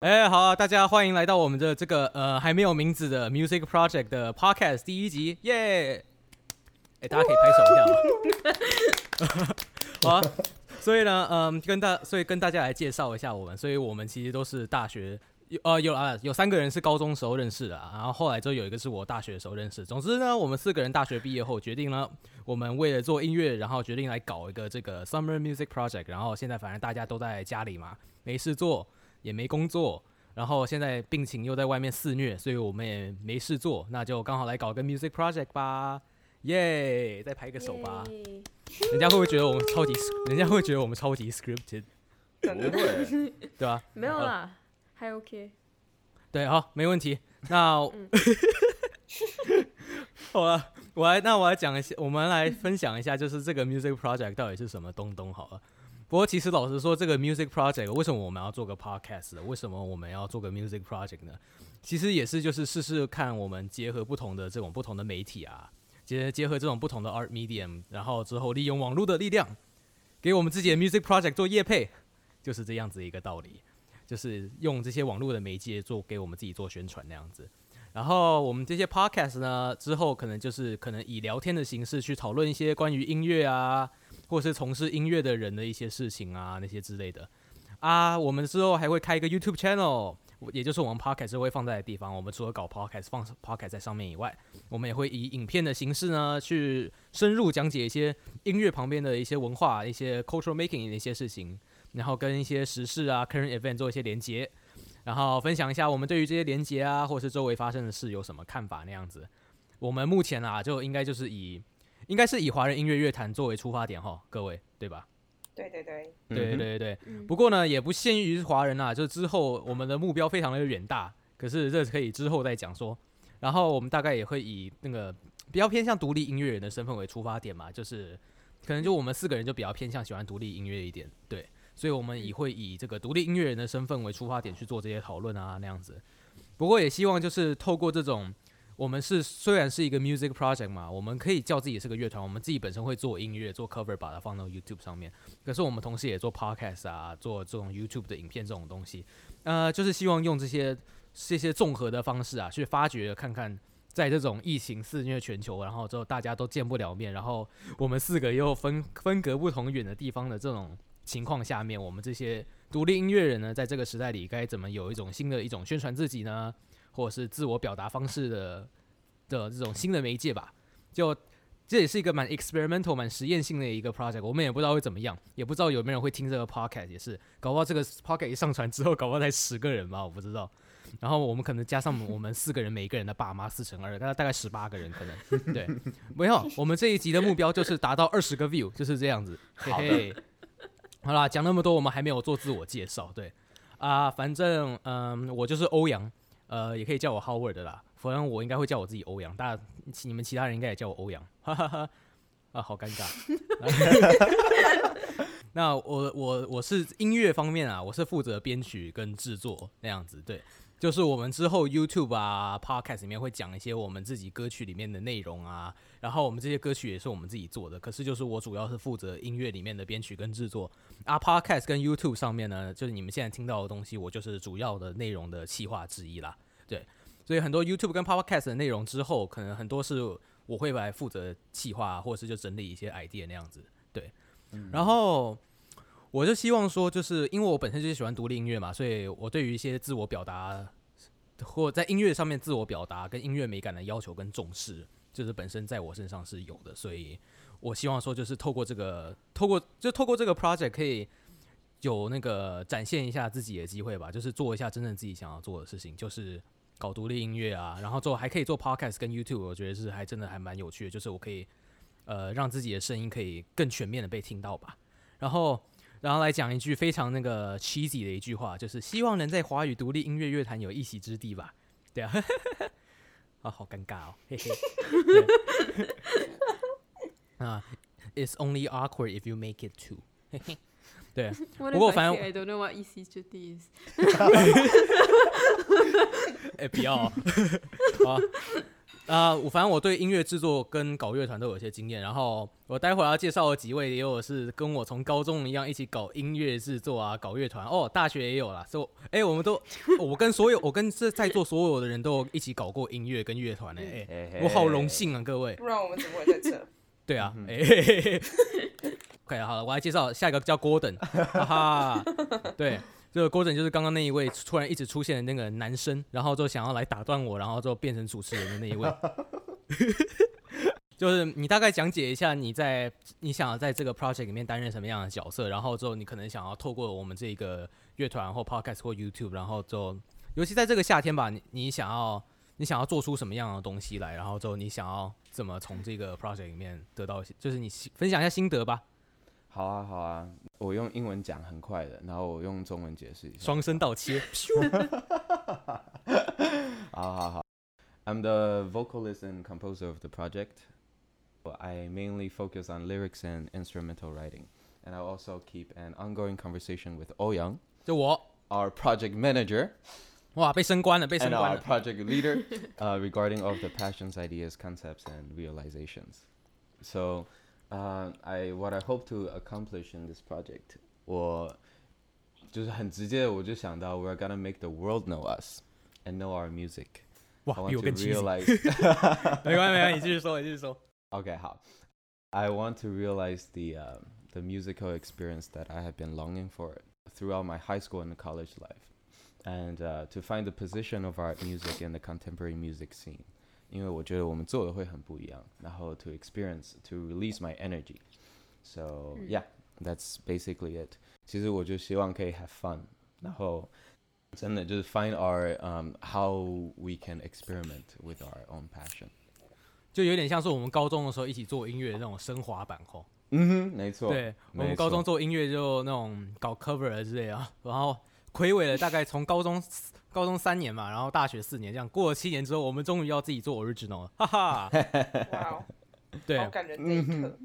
哎，好，大家欢迎来到我们的这个呃还没有名字的 Music Project 的 Podcast 第一集，耶！哎，大家可以拍手一下吗？好啊，所以呢，嗯，跟大，所以跟大家来介绍一下我们，所以我们其实都是大学有呃有啊有三个人是高中时候认识的，然后后来就有一个是我大学的时候认识。总之呢，我们四个人大学毕业后决定了，我们为了做音乐，然后决定来搞一个这个 Summer Music Project。然后现在反正大家都在家里嘛，没事做。也没工作，然后现在病情又在外面肆虐，所以我们也没事做，那就刚好来搞个 music project 吧，耶！再拍个手吧，人家会不会觉得我们超级？人家会不会觉得我们超级 scripted？不会，对吧？没有啦，还 OK。对，好，没问题。那 好了，我来，那我来讲一下，我们来分享一下，就是这个 music project 到底是什么东东？好了。不过，其实老实说，这个 music project 为什么我们要做个 podcast？为什么我们要做个 music project 呢？其实也是就是试试看，我们结合不同的这种不同的媒体啊，结结合这种不同的 art medium，然后之后利用网络的力量，给我们自己的 music project 做业配，就是这样子一个道理，就是用这些网络的媒介做给我们自己做宣传那样子。然后我们这些 podcast 呢，之后可能就是可能以聊天的形式去讨论一些关于音乐啊。或是从事音乐的人的一些事情啊，那些之类的啊，我们之后还会开一个 YouTube channel，也就是我们 Podcast 会放在的地方。我们除了搞 Podcast 放 Podcast 在上面以外，我们也会以影片的形式呢，去深入讲解一些音乐旁边的一些文化、一些 cultural making 的一些事情，然后跟一些时事啊、current event 做一些连接，然后分享一下我们对于这些连接啊，或是周围发生的事有什么看法那样子。我们目前啊，就应该就是以。应该是以华人音乐乐坛作为出发点哈，各位对吧？对对对，对对对对。不过呢，也不限于华人啊，就之后我们的目标非常的远大，可是这可以之后再讲说。然后我们大概也会以那个比较偏向独立音乐人的身份为出发点嘛，就是可能就我们四个人就比较偏向喜欢独立音乐一点，对。所以我们也会以这个独立音乐人的身份为出发点去做这些讨论啊那样子。不过也希望就是透过这种。我们是虽然是一个 music project 嘛，我们可以叫自己是个乐团，我们自己本身会做音乐、做 cover，把它放到 YouTube 上面。可是我们同时也做 podcast 啊，做这种 YouTube 的影片这种东西，呃，就是希望用这些这些综合的方式啊，去发掘看看，在这种疫情肆虐全球，然后之后大家都见不了面，然后我们四个又分分隔不同远的地方的这种情况下面，我们这些独立音乐人呢，在这个时代里该怎么有一种新的一种宣传自己呢？或者是自我表达方式的的这种新的媒介吧，就这也是一个蛮 experimental、蛮实验性的一个 project。我们也不知道会怎么样，也不知道有没有人会听这个 podcast。也是，搞不好这个 podcast 一上传之后，搞不好才十个人吧，我不知道。然后我们可能加上我们四个人，每一个人的爸妈四乘二，大概大概十八个人可能。对，没有。我们这一集的目标就是达到二十个 view，就是这样子。嘿嘿，好啦，讲那么多，我们还没有做自我介绍。对啊，反正嗯，我就是欧阳。呃，也可以叫我 Howard 啦，反正我应该会叫我自己欧阳，大家你们其他人应该也叫我欧阳，哈哈哈，啊，好尴尬。那我我我是音乐方面啊，我是负责编曲跟制作那样子，对，就是我们之后 YouTube 啊 Podcast 里面会讲一些我们自己歌曲里面的内容啊，然后我们这些歌曲也是我们自己做的，可是就是我主要是负责音乐里面的编曲跟制作啊，Podcast 跟 YouTube 上面呢，就是你们现在听到的东西，我就是主要的内容的企划之一啦。对，所以很多 YouTube 跟 Podcast 的内容之后，可能很多是我会来负责企划，或者是就整理一些 idea 那样子。对，然后我就希望说，就是因为我本身就是喜欢独立音乐嘛，所以我对于一些自我表达或在音乐上面自我表达跟音乐美感的要求跟重视，就是本身在我身上是有的。所以我希望说，就是透过这个，透过就透过这个 project 可以。有那个展现一下自己的机会吧，就是做一下真正自己想要做的事情，就是搞独立音乐啊，然后做还可以做 podcast 跟 YouTube，我觉得是还真的还蛮有趣的，就是我可以呃让自己的声音可以更全面的被听到吧。然后然后来讲一句非常那个 cheesy 的一句话，就是希望能在华语独立音乐乐坛有一席之地吧。对啊，啊 好尴尬哦，嘿嘿。啊，It's only awkward if you make it too，嘿嘿。对，不过反正 I don't know what easy to is。哎，不要啊！啊、我反正我对音乐制作跟搞乐团都有一些经验，然后我待会儿要介绍的几位也有是跟我从高中一样一起搞音乐制作啊，搞乐团。哦，大学也有啦，所以哎、我们都 我跟所有我跟这在座所有的人都一起搞过音乐跟乐团呢，我好荣幸啊，各位。不然我们怎么会在这？对啊，哎、嘿嘿嘿。OK，好了，我来介绍下一个叫 Gordon，哈哈，对，这个 Gordon 就是刚刚那一位突然一直出现的那个男生，然后就想要来打断我，然后就变成主持人的那一位。就是你大概讲解一下你在你想要在这个 project 里面担任什么样的角色，然后之后你可能想要透过我们这个乐团或 podcast 或 YouTube，然后就尤其在这个夏天吧，你你想要你想要做出什么样的东西来，然后之后你想要怎么从这个 project 里面得到，就是你分享一下心得吧，好啊，好啊，我用英文讲很快的，然后我用中文解释一下。双声道切，好好好。I'm the vocalist and composer of the project. I mainly focus on lyrics and instrumental writing, and I also keep an ongoing conversation with Ouyang, 就我 our project manager, 哇被升官了，被升 and 官 our 了， project leader uh, regarding of the passions, ideas, concepts, and realizations. So, uh, I what I hope to accomplish in this project, 我就是很直接，我就想到 we're gonna make the world know us and know our music. I 哇，比 want 我 to 更 cheesy， realize. 没关系没关系，你继续说，你继续说。 okay, how? I want to realize the um, the musical experience that I have been longing for throughout my high school and college life, and uh, to find the position of art music in the contemporary music scene. 因为我觉得我们做的会很不一样，然后 to experience to release my energy. So yeah, that's basically it. 其实我就希望可以 have fun，然后真的就是 find our um how we can experiment with our own passion. 就有点像是我们高中的时候一起做音乐的那种升华版吼。嗯哼，没错。对，我们没高中错做音乐就那种搞 cover 啊之类啊，然后 魁伟了大概从高中高中三年嘛，然后大学四年，这样过了七年之后，我们终于要自己做 original 了，哈哈。哇哦，对好，感人的一刻。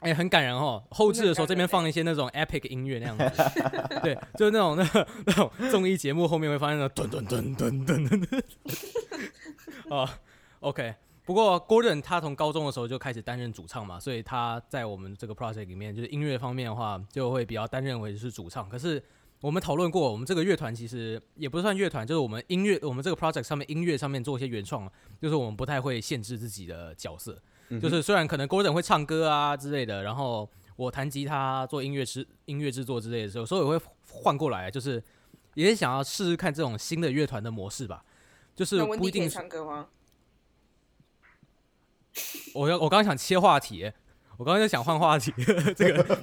哎、很感人哦。后置的时候这边放一些那种 epic 音乐那样子，对，就是那种那那种综艺节目后面会发现那种噔噔噔噔噔噔。哦，OK。不过 Gordon 他从高中的时候就开始担任主唱嘛，所以他在我们这个 project 里面，就是音乐方面的话，就会比较担任为是主唱。可是我们讨论过，我们这个乐团其实也不算乐团，就是我们音乐，我们这个 project 上面音乐上面做一些原创，就是我们不太会限制自己的角色。就是虽然可能 Gordon 会唱歌啊之类的，然后我弹吉他做音乐制音乐制作之类的时候，所以我会换过来，就是也想要试试看这种新的乐团的模式吧。就是不一定唱歌吗？我要我刚刚想切话题耶，我刚刚就想换话题，这个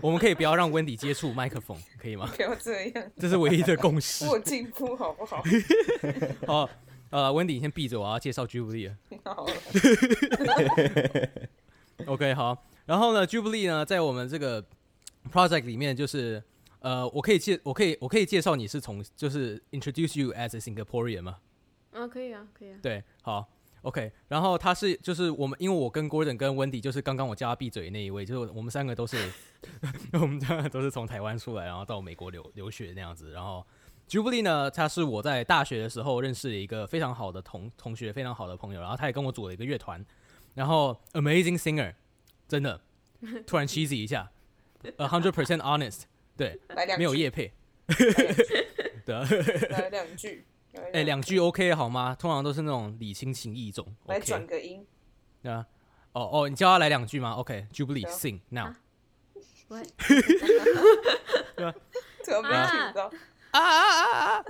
我们可以不要让温迪接触麦克风，可以吗？不要这样，这是唯一的共识。我进步好不好？好，呃，温迪你先闭着，我要介绍 Jubilee 了。好了，OK，好。然后呢，Jubilee 呢，在我们这个 project 里面，就是呃，我可以介，我可以，我可以介绍你是从，就是 introduce you as a Singaporean 吗？啊，可以啊，可以啊。对，好，OK。然后他是，就是我们，因为我跟 Gordon 跟 Wendy，就是刚刚我叫他闭嘴的那一位，就是我们三个都是，我们三个都是从台湾出来，然后到美国留留学那样子。然后 Jubilee 呢，他是我在大学的时候认识的一个非常好的同同学，非常好的朋友，然后他也跟我组了一个乐团，然后 Amazing Singer，真的，突然 cheesy 一下，a hundred percent honest，对，没有叶配，对啊。来两句，来哎、两句 OK 好吗？通常都是那种礼轻情意重来转，OK，个音，对啊。哦哦，你叫他来两句吗？OK，Jubilee、sing now 喂，这个没啊听到。啊啊啊啊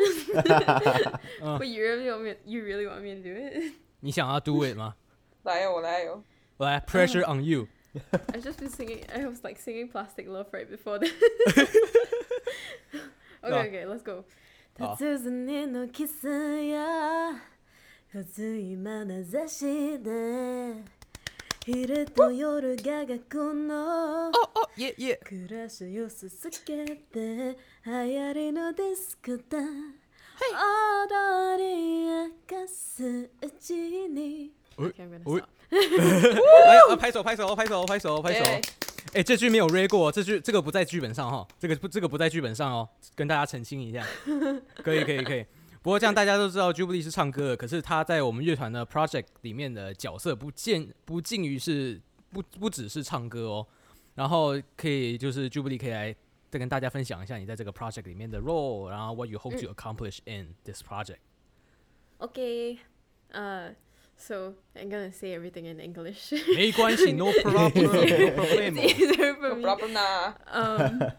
！But you really want me? You really want me to do it? 你想要 do it 吗？来哦，我来哦。来，pressure on you。I just been singing. I was like singing "Plastic Love" right before that. okay, okay, let's go. 好突然のキスや。熱い眼差しで。昼と夜が学の。哦哦，耶耶！暮らしを続けて。流行りのディスコだ踊り明かすうちに。Okay, I'm gonna 啊，拍手拍手拍手拍手拍手！哎、这句没有 re 过，这句这个不在剧本上哈，这个不这个不在剧本上哦，跟大家澄清一下。可以可以可以，不过这样大家都知道 Jubilee 是唱歌的，可是他在我们乐团的 project 里面的角色不见不尽于是不不只是唱歌哦。然后可以就是 Jubilee 可以来再跟大家分享一下你在这个 project 里面的 role，然后 what you hope to accomplish in this project。OK，呃 so I'm gonna say everything in English. 没关系，no problem，no It's problem。 easier for No me. problem 呐。 um,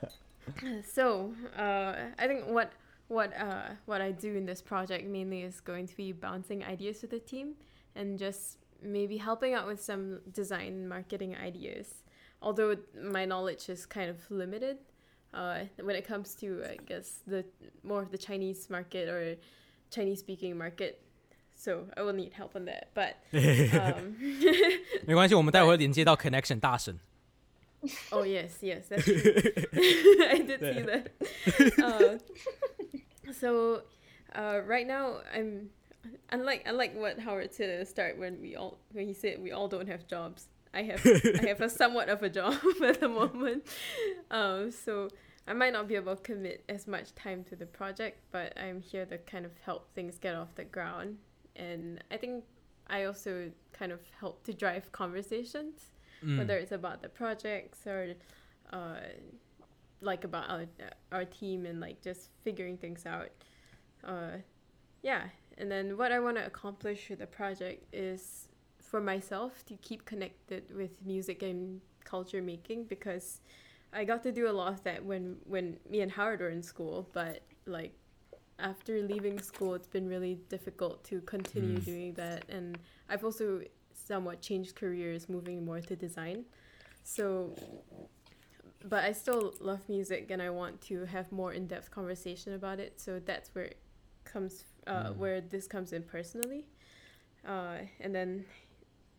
so uh, I think what what uh, what I do in this project mainly is going to be bouncing ideas to the team and just maybe helping out with some design marketing ideas. Although my knowledge is kind of limited uh, when it comes to I guess the more of the Chinese market or Chinese speaking market. So I will need help on that. But um, 没关系，我们待会会连接到 connection 大神。 Oh yes, yes, that's true. I did see that. Uh, so, uh, right now I'm unlike unlike what Howard said at the start when we all when he said we all don't have jobs. I have I have a somewhat of a job at the moment. Um, so I might not be able to commit as much time to the project, but I'm here to kind of help things get off the ground. and I think I also kind of help to drive conversations whether it's about the projects or uh, like about our, our team and like just figuring things out. Uh, yeah and then what i want to accomplish with the project is for myself to keep connected with music and culture making because i got to do a lot of that when when me and howard were in school but like after leaving school it's been really difficult to continue doing that. And i've also somewhat changed careers moving more to design. So but i still love music and i want to have more in-depth conversation about it. So that's where it comes uh, where this comes in personally. Uh, and then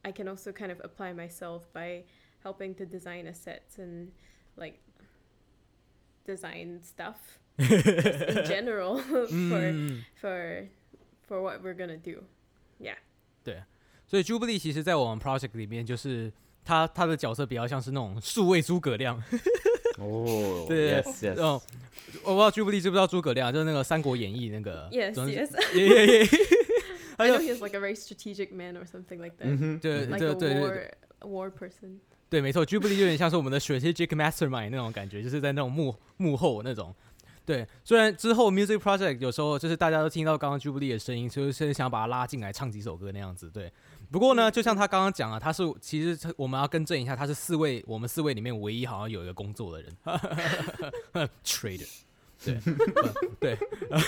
i can also kind of apply myself by helping to design assets and like design stuff in general for Mm. for for what we're gonna do yeah 所以 Jubilee 其实在我们 project 里面，就是他他的角色比较像是那种数位诸葛亮。 Oh, 对 yes, yes. 哦，我不知道 Jubilee 知不知道诸葛亮，就是那个《三国演义》那个。 yes 总之 yes 耶耶耶！他 i 就 know he's like a very strategic man or something like that Mhm. 对 like 对 a 对对 war a war person 对，没错，Jubilee 有点像是我们的 strategic mastermind 那种感觉，就是在那种幕幕后那种。 对，虽然之后 music project 有时候就是大家都听到刚刚 Jubilee 的声音，就是想把他拉进来唱几首歌那样子。对，不过呢，就像他刚刚讲啊，他是其实我们要更正一下，他是四位我们四位里面唯一好像有一个工作的人，trader。对，对，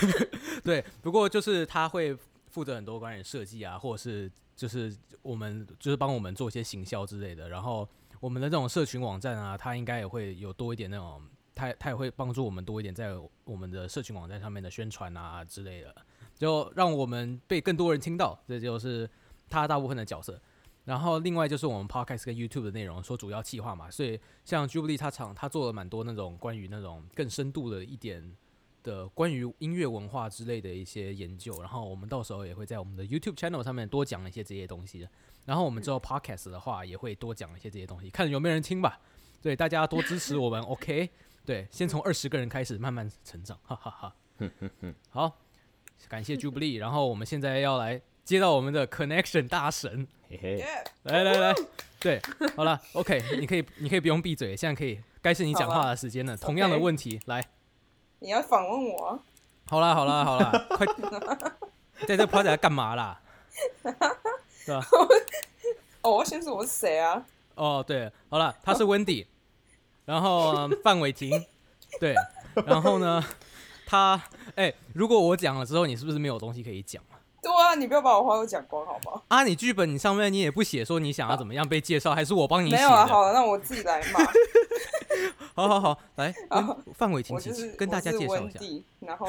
对，不过就是他会负责很多关于设计啊，或者是就是我们就是帮我们做一些行销之类的。然后我们的这种社群网站啊，他应该也会有多一点那种，他他也会帮助我们多一点在我们的社群网站上面的宣传啊之类的，就让我们被更多人听到。这就是他大部分的角色。然后另外就是我们 podcast 跟 YouTube 的内容说主要企划嘛，所以像 Jubilee 他厂他做了蛮多那种关于那种更深度的一点的关于音乐文化之类的一些研究，然后我们到时候也会在我们的 YouTube channel 上面多讲一些这些东西。然后我们之后 podcast 的话也会多讲一些这些东西，看有没有人听吧。对，大家多支持我们，OK？对，先从二十个人开始，慢慢成长，哈哈哈 好，感谢 Jubilee，然后我们现在要来接到我们的 connection 大神 hey. 耶！来来来，对，好了，OK，你可以你可以不用闭嘴，现在可以该是你讲话的时间了。同样的问题，来，你要访问我啊？好啦好啦好啦，快，在这 project 干嘛啦？对吧？哦，我要先说我是谁啊？哦，对，好了，他是 Wendy，然后嗯范伟霆，对，然后呢，他，哎、如果我讲了之后，你是不是没有东西可以讲啊？对啊，你不要把我话都讲光好吗？啊，你剧本你上面你也不写说你想要怎么样被介绍，还是我帮你写的？没有啊，好了，那我自己来嘛。好好好，来，范伟霆，我就是跟大家介绍一下然后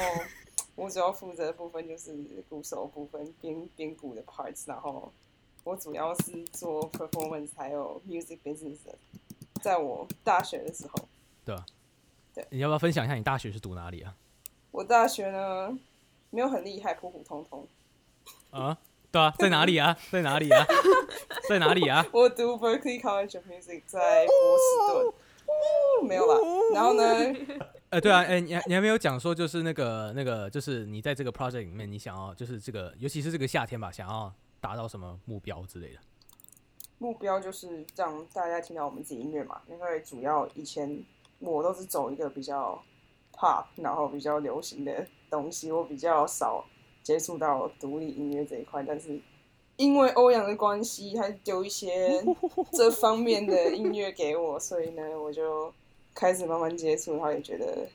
我主要负责的部分就是鼓手部分，编编鼓的 parts，然后我主要是做 performance 还有 music business 的。在我大学的时候，对啊，对你要不要分享一下你大学是读哪里啊？我大学呢没有很厉害，普普通通。啊，对啊，在哪里啊？在哪里啊？在哪里啊？我读 Berkeley College of Music，在波士顿。哦没有啦，然后呢，呃，对啊，哎、你还你还没有讲说，就是那个那个，就是你在这个 project 里面，你想要就是这个，尤其是这个夏天吧，想要达到什么目标之类的。目标就是让大家听到我们自己音乐嘛，因为主要以前我都是走一个比较 pop，然后比较流行的东西，我比较少接触到独立音乐这一块，但是因为欧阳的关系，他丢一些这方面的音乐给我，所以呢，我就开始慢慢接触，然后也觉得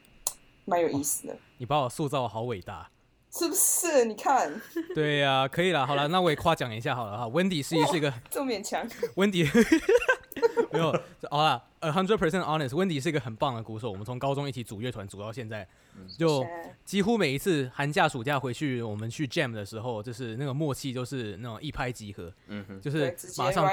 蛮有意思的，你把我塑造好伟大。是不是？你看 对呀、可以了，好了，那我也夸奖一下好了哈。Wendy 是是一个这么勉强，Wendy，没有，好了，a hundred percent honest，Wendy 是一个很棒的鼓手。我们从高中一起组乐团组到现在，就几乎每一次寒假、暑假回去，我们去 jam 的时候，就是那个默契就是那种一拍即合，嗯哼，就是马上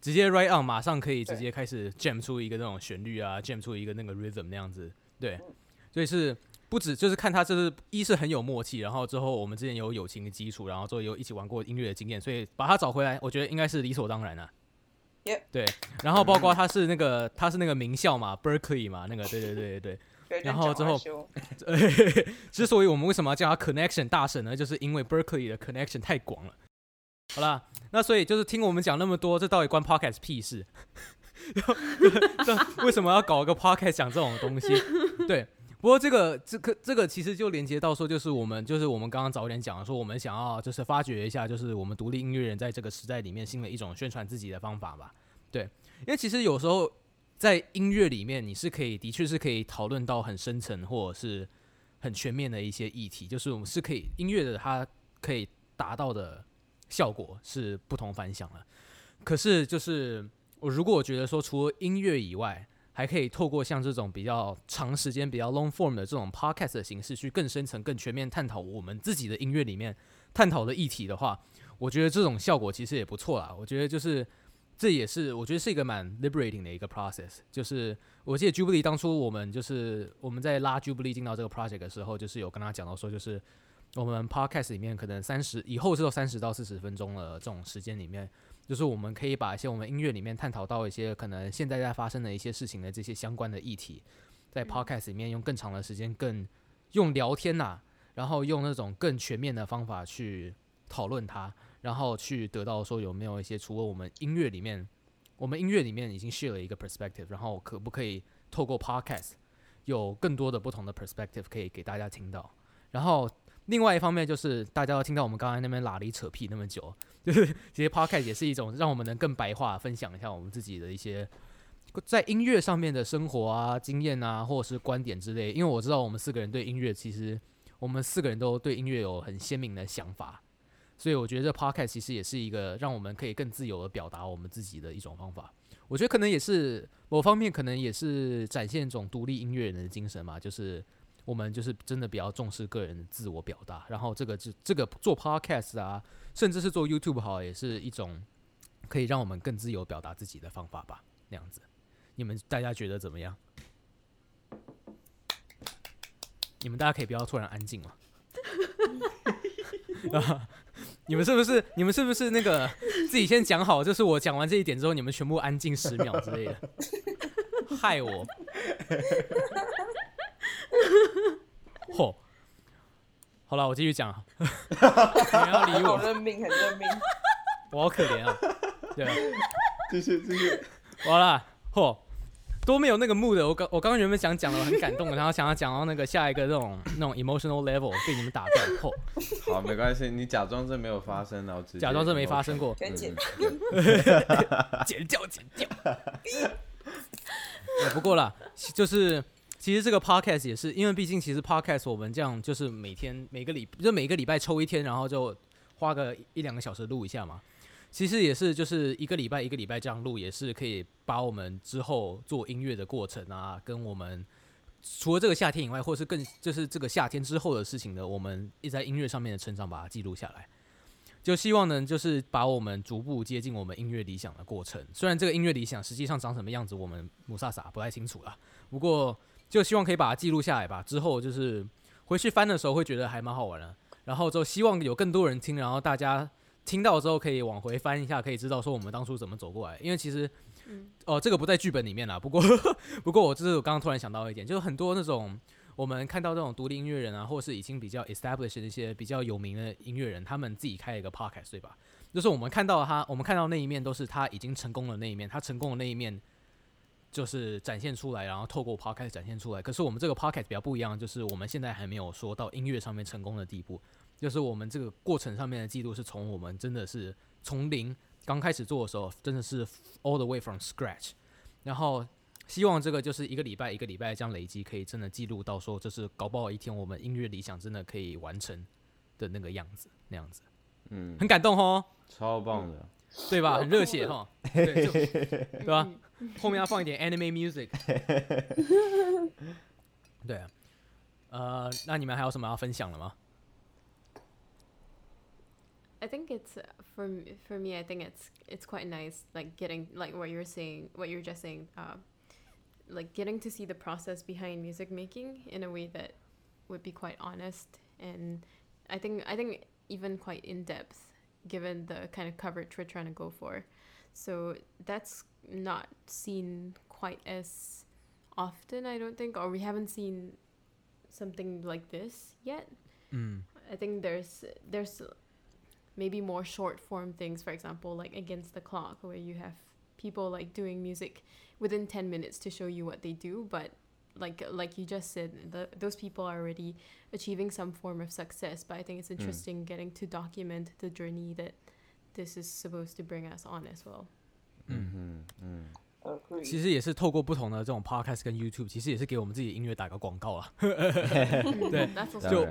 直接 right on，马上可以直接开始 jam 出一个那种旋律啊，jam 出一个那个 rhythm 那样子，对，嗯所以是不止就是看他就是一是很有默契，然后之后我们之前有友情的基础，然后之后有一起玩过音乐的经验，所以把他找回来，我觉得应该是理所当然啊。Yep 对，然后包括他是那个他是那个名校嘛，Berkeley 嘛，那个对对对对对。然后之后 之所以我们为什么要叫他 connection 大神呢？就是因为 Berkeley 的 connection 太广了。好啦，那所以就是听我们讲那么多，这到底关 podcast 屁事？这为什么要搞一个 podcast 讲这种东西？对，不过这个这个这个其实就连接到说，就是我们就是我们刚刚早点讲的，说我们想要就是发掘一下，就是我们独立音乐人在这个时代里面新的一种宣传自己的方法吧。对，因为其实有时候在音乐里面，你是可以的确是可以讨论到很深层或者是很全面的一些议题，就是我们是可以音乐的它可以达到的效果是不同凡响的。可是就是我如果我觉得说除了音乐以外，还可以透过像这种比较长时间、比较 long form 的这种 podcast 的形式，去更深层、更全面探讨我们自己的音乐里面探讨的议题的话，我觉得这种效果其实也不错啦。我觉得就是这也是我觉得是一个蛮 liberating 的一个 process。就是我记得 Jubilee 当初我们就是我们在拉 Jubilee 进到这个 project 的时候，就是有跟他讲到说，就是我们 podcast 里面可能三十以后是到三十到四十分钟的这种时间里面，就是我们可以把一些我们音乐里面探讨到一些可能现在在发生的一些事情的这些相关的议题，在 podcast 里面用更长的时间，更用聊天呐、然后用那种更全面的方法去讨论它，然后去得到说有没有一些除了我们音乐里面，我们音乐里面已经 share 了一个 perspective，然后可不可以透过 podcast 有更多的不同的 perspective 可以给大家听到，然后。另外一方面就是大家要听到我们刚才那边拉里扯屁那么久，就是其实 podcast 也是一种让我们能更白话分享一下我们自己的一些在音乐上面的生活啊、经验啊，或者是观点之类。因为我知道我们四个人对音乐，其实我们四个人都对音乐有很鲜明的想法，所以我觉得这 podcast 其实也是一个让我们可以更自由的表达我们自己的一种方法。我觉得可能也是某方面，可能也是展现一种独立音乐人的精神嘛，就是。我们就是真的比较重视个人自我表达，然后这个就这个做 podcast 啊，甚至是做 YouTube 好，也是一种可以让我们更自由表达自己的方法吧。那样子，你们大家觉得怎么样？你们大家可以不要突然安静了？你们是不是你们是不是那个自己先讲好？就是我讲完这一点之后，你们全部安静十秒之类的，害我。嚯、好了，我继续讲。你们要理好我，认命，很认命。我好可怜啊。对啊，继续继续。完了，嚯、多没有那个 mood。我刚我刚刚原本想讲的很感动的，然后想要讲到那个下一个那种那种 emotional level 被你们打断，嚯、好，没关系，你假装这没有发生，然后直接假装这没发生过，可以剪嗯剪掉 剪掉。不过啦，就是其实这个 podcast 也是，因为毕竟其实 podcast 我们这样就是每天每个礼就每个礼拜抽一天，然后就花个一两个小时录一下嘛。其实也是就是一个礼拜一个礼拜这样录，也是可以把我们之后做音乐的过程啊，跟我们除了这个夏天以外，或是更就是这个夏天之后的事情呢，我们一在音乐上面的成长，把它记录下来。就希望呢，就是把我们逐步接近我们音乐理想的过程。虽然这个音乐理想实际上长什么样子，我们母萨萨不太清楚啦。不过就希望可以把它记录下来吧。之后就是回去翻的时候，会觉得还蛮好玩的。然后就希望有更多人听，然后大家听到之后可以往回翻一下，可以知道说我们当初怎么走过来。因为其实，哦、这个不在剧本里面啦。不过，不过我就是我刚刚突然想到一点，就是很多那种我们看到这种独立音乐人啊，或是已经比较 established 的一些比较有名的音乐人，他们自己开了一个 podcast，对吧？就是我们看到他，我们看到那一面都是他已经成功的那一面，他成功的那一面就是展现出来，然后透过 podcast 展现出来。可是我们这个 podcast 比较不一样，就是我们现在还没有说到音乐上面成功的地步，就是我们这个过程上面的记录是从我们真的是从零刚开始做的时候，真的是 all the way from scratch，然后。希望这个就是一个礼拜一个礼拜这样累积，可以真的记录到说，就是搞不好一天我们音乐理想真的可以完成的那个样子，那样子，嗯，很感动哦，超棒的。对吧？很热血 哈，对，对吧？后面要放一点 anime music，对啊，呃，那你们还有什么要分享的吗？ I think it's uh, for m- for me. I think it's it's quite nice, like getting like what you're saying, what you're just saying, uh, like getting to see the process behind music making in a way that would be quite honest and I think I think even quite in depth, given the kind of coverage we're trying to go for. So that's not seen quite as often, I don't think, or we haven't seen something like this yet. Mm. I think there's there's maybe more short form things, for example, like Against the Clock, where you have people like doing music within ten minutes to show you what they do, but like like you just said, the, those people are already achieving some form of success. But I think it's mm. interesting getting to document the journey that this is supposed to bring us on as well. 嗯嗯嗯，其实也是透过不同的这种 podcast 跟 YouTube，其实也是给我们自己音乐打个广告啦。对就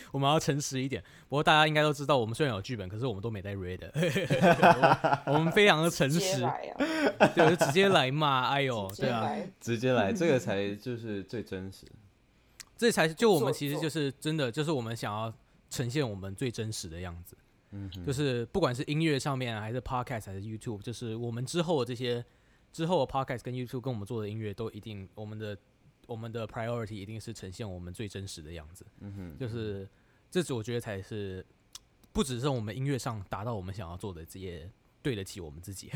我们要诚实一点。不过大家应该都知道，我们虽然有剧本，可是我们都没带 read 的。我们非常的诚实，对，就直接来嘛。哎呦，对啊，直接来，这个才就是最真实。这才就我们其实就是真的，就是我们想要呈现我们最真实的样子。就是不管是音乐上面啊，还是 podcast 还是 YouTube，就是我们之后的这些之后的 podcast 跟 YouTube 跟我们做的音乐，都一定我们的我们的 priority 一定是呈现我们最真实的样子。嗯哼，就是这是我觉得才是不只是我们音乐上达到我们想要做的，这些对得起我们自己。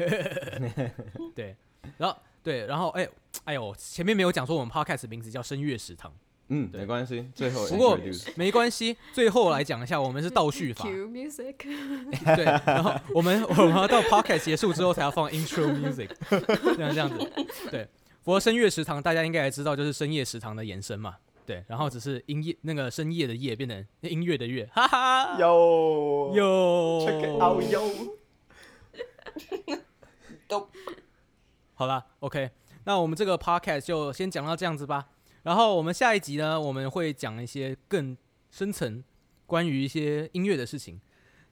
对，然后对，然后哎哎呦，前面没有讲说我们 podcast 名字叫声乐食堂，嗯，没关系，最后不过没关系，最后来讲一下，我们是倒叙法。Music. 对，然后我们我们要到 podcast 结束之后才要放 intro music，这 样这样子。对，不过深夜食堂大家应该也知道，就是深夜食堂的延伸嘛。对，然后只是音乐那个深夜的夜变成音乐的乐，哈哈。有有 check it out 哟。都好了 o k 那我们这个 podcast 就先讲到这样子吧。然后我们下一集呢，我们会讲一些更深层关于一些音乐的事情，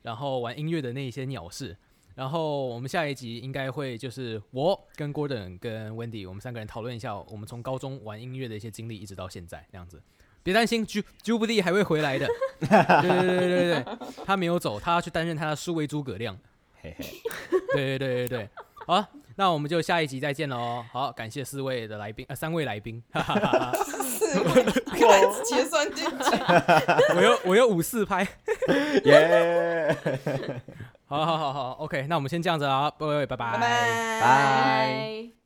然后玩音乐的那一些鸟事。然后我们下一集应该会就是我跟 Gordon 跟 Wendy 我们三个人讨论一下我们从高中玩音乐的一些经历，一直到现在这样子。别担心，Ju Jubilee 还会回来的。对对对对对对，他没有走，他要去担任他的数位诸葛亮。嘿嘿，对对对对对，好啊，那我们就下一集再见喽。好，感谢四位的来宾，呃，三位来宾，哈哈哈哈。四位结算进去，我有我有五四拍，耶，好好好好，OK，那我们先这样子啊，各位拜拜拜拜。拜。